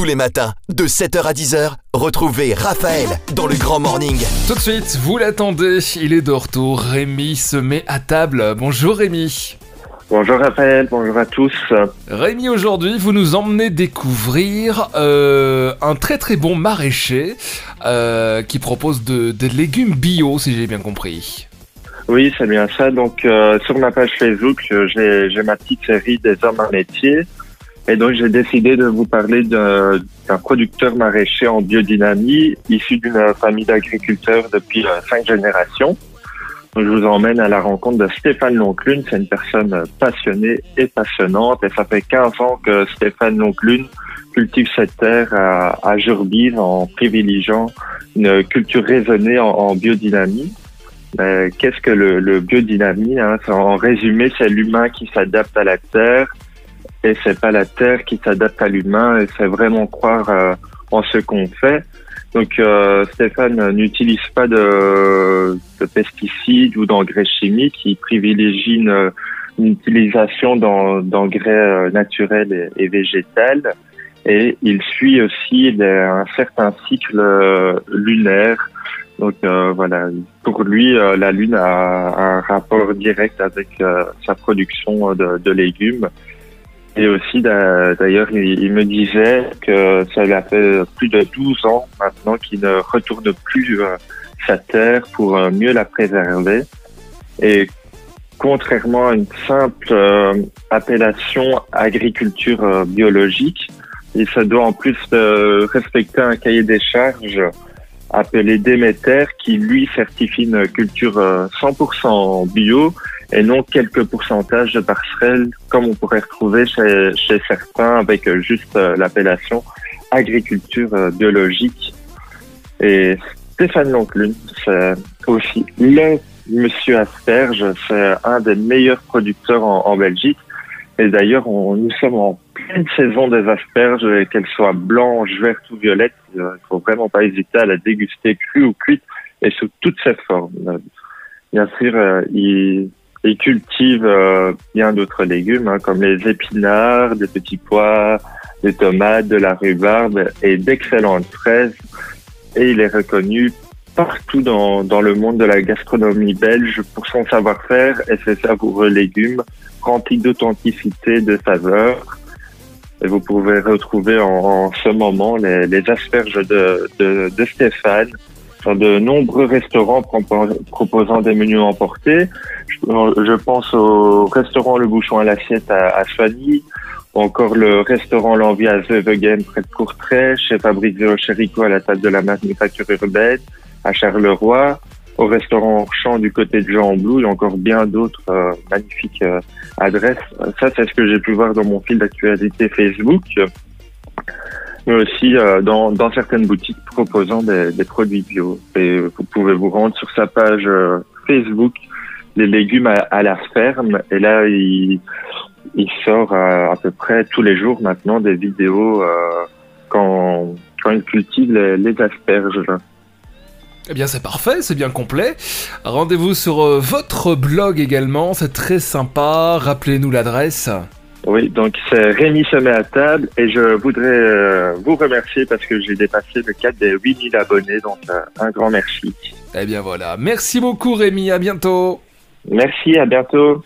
Tous les matins, de 7h à 10h, retrouvez Raphaël dans le Grand Morning. Tout de suite, vous l'attendez, il est de retour. Rémi se met à table. Bonjour Rémi. Bonjour Raphaël, bonjour à tous. Rémi, aujourd'hui, vous nous emmenez découvrir euh, un très très bon maraîcher euh, qui propose de, des légumes bio, si j'ai bien compris. Oui, c'est bien ça. Donc, euh, sur ma page Facebook, j'ai j'ai ma petite série des hommes à métier. Et donc, j'ai décidé de vous parler d'un producteur maraîcher en biodynamie, issu d'une famille d'agriculteurs depuis cinq générations. Donc, je vous emmène à la rencontre de Stéphane Lonclune. C'est une personne passionnée et passionnante. Et ça fait 15 ans que Stéphane Lonclune cultive cette terre à, à en privilégiant une culture raisonnée en, en biodynamie. Qu'est-ce que le, le biodynamie hein? En résumé, c'est l'humain qui s'adapte à la terre et c'est pas la terre qui s'adapte à l'humain et c'est vraiment croire euh, en ce qu'on fait. Donc euh, Stéphane n'utilise pas de, de pesticides ou d'engrais chimiques, il privilégie une, une utilisation d'en- d'engrais euh, naturels et, et végétals et il suit aussi les- un certain cycle euh, lunaire. Donc euh, voilà, pour lui, euh, la Lune a un rapport direct avec euh, sa production de, de légumes. Et aussi, d'a- d'ailleurs, il, me disait que ça lui a fait plus de 12 ans maintenant qu'il ne retourne plus euh, sa terre pour euh, mieux la préserver. Et contrairement à une simple euh, appellation agriculture biologique, il se doit en plus de respecter un cahier des charges appelé Déméter qui lui certifie une culture euh, 100% bio et non quelques pourcentages de passerelles comme on pourrait retrouver chez, chez certains avec euh, juste euh, l'appellation agriculture euh, biologique. Et Stéphane Lonclune, c'est aussi le monsieur Asperge, c'est un des meilleurs producteurs en, en Belgique. Et d'ailleurs, nous sommes en pleine saison des asperges, qu'elles soient blanches, vertes ou violettes. Il ne faut vraiment pas hésiter à la déguster crue ou cuite et sous toutes ses formes. Euh, Bien sûr, euh, il, il cultive euh, bien d'autres légumes, hein, comme les épinards, des petits pois, des tomates, de la rhubarbe et d'excellentes fraises. Et il est reconnu partout dans, dans le monde de la gastronomie belge pour son savoir-faire et ses savoureux légumes remplis d'authenticité, de saveur. Et vous pouvez retrouver en, en ce moment les, les asperges de, de, de Stéphane dans de nombreux restaurants propo- proposant des menus emportés. Je, pense au restaurant Le Bouchon à l'assiette à, à ou encore le restaurant L'Envie à Zevegem près de Courtrai, chez Fabrizio Cherico à la table de la manufacture urbaine, à Charleroi, au restaurant Champ du côté de Jean Blou et encore bien d'autres euh, magnifiques euh, adresses. Ça, c'est ce que j'ai pu voir dans mon fil d'actualité Facebook, mais aussi euh, dans, dans certaines boutiques proposant des, des produits bio. Et vous pouvez vous rendre sur sa page euh, Facebook, les légumes à, à la ferme, et là, il, il sort euh, à peu près tous les jours maintenant des vidéos euh, quand, quand il cultive les, les asperges. Eh bien, c'est parfait, c'est bien complet. Rendez-vous sur euh, votre blog également, c'est très sympa. Rappelez-nous l'adresse. Oui, donc c'est Rémi se met à table et je voudrais euh, vous remercier parce que j'ai dépassé le cap des 8000 abonnés, donc euh, un grand merci. Eh bien voilà, merci beaucoup Rémi, à bientôt. Merci, à bientôt.